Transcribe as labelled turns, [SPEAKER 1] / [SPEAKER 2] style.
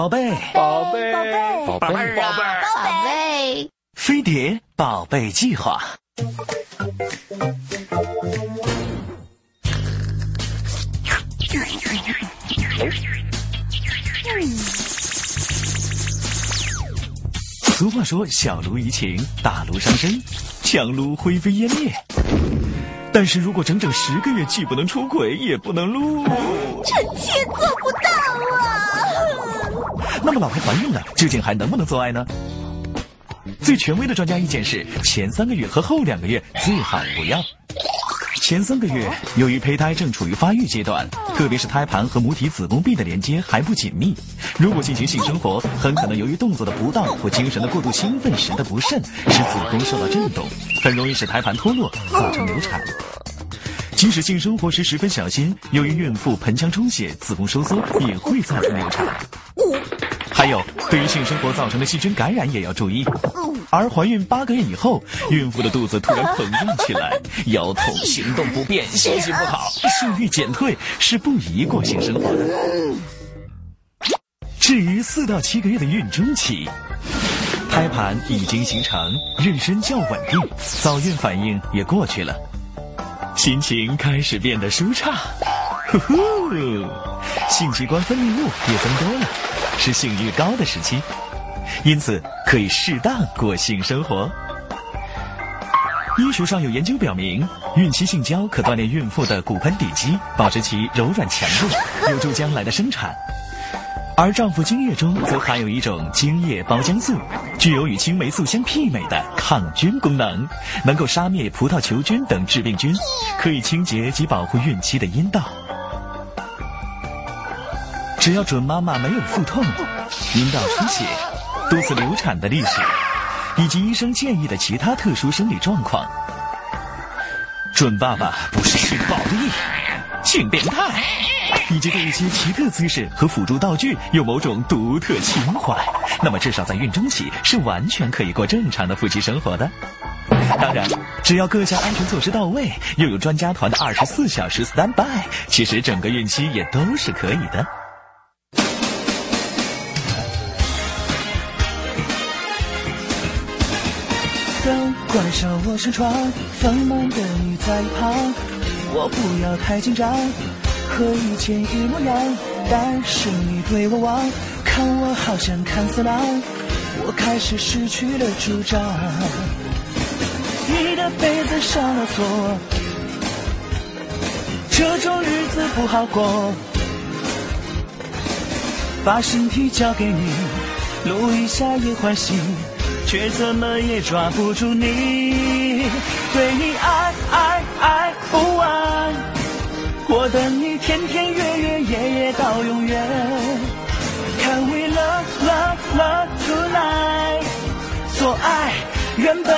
[SPEAKER 1] 宝贝，
[SPEAKER 2] 宝贝，
[SPEAKER 3] 宝贝，
[SPEAKER 2] 宝贝，宝贝，
[SPEAKER 3] 宝贝，
[SPEAKER 1] 飞碟宝贝计划。俗话说：“小炉怡情，大炉伤身，强撸灰飞烟灭。”但是如果整整十个月既不能出轨，也不能撸，
[SPEAKER 3] 臣妾做不到啊！
[SPEAKER 1] 那么老婆怀孕了，究竟还能不能做爱呢？最权威的专家意见是：前三个月和后两个月最好不要。前三个月，由于胚胎正处于发育阶段，特别是胎盘和母体子宫壁的连接还不紧密，如果进行性生活，很可能由于动作的不当或精神的过度兴奋时的不慎，使子宫受到震动，很容易使胎盘脱落，造成流产。即使性生活时十分小心，由于孕妇盆腔充血、子宫收缩，也会造成流产。还有，对于性生活造成的细菌感染也要注意。而怀孕八个月以后，孕妇的肚子突然膨胀起来，腰痛、行动不便、休息不好、性欲减退，是不宜过性生活的。至于四到七个月的孕中期，胎盘已经形成，妊娠较稳定，早孕反应也过去了，心情开始变得舒畅，呼呼，性器官分泌物也增多了。是性欲高的时期，因此可以适当过性生活。医学上有研究表明，孕期性交可锻炼孕妇的骨盆底肌，保持其柔软强度，有助将来的生产。而丈夫精液中则含有一种精液胞浆素，具有与青霉素相媲美的抗菌功能，能够杀灭葡萄球菌等致病菌，可以清洁及保护孕期的阴道。只要准妈妈没有腹痛、阴道出血、多次流产的历史，以及医生建议的其他特殊生理状况，准爸爸不是性暴力、性变态，以及对一些奇特姿势和辅助道具有某种独特情怀，那么至少在孕中期是完全可以过正常的夫妻生活的。当然，只要各项安全措施到位，又有专家团的二十四小时 stand by，其实整个孕期也都是可以的。
[SPEAKER 4] 关上，我上床，放慢的你在一旁，我不要太紧张，和以前一模样，但是你对我望，看我好像看色狼，我开始失去了主张。你的被子上了锁，这种日子不好过，把身体交给你，搂一下也欢喜。却怎么也抓不住你，对你爱爱爱不完，我等你天天月月夜夜到永远。Can we love love love tonight？做爱原本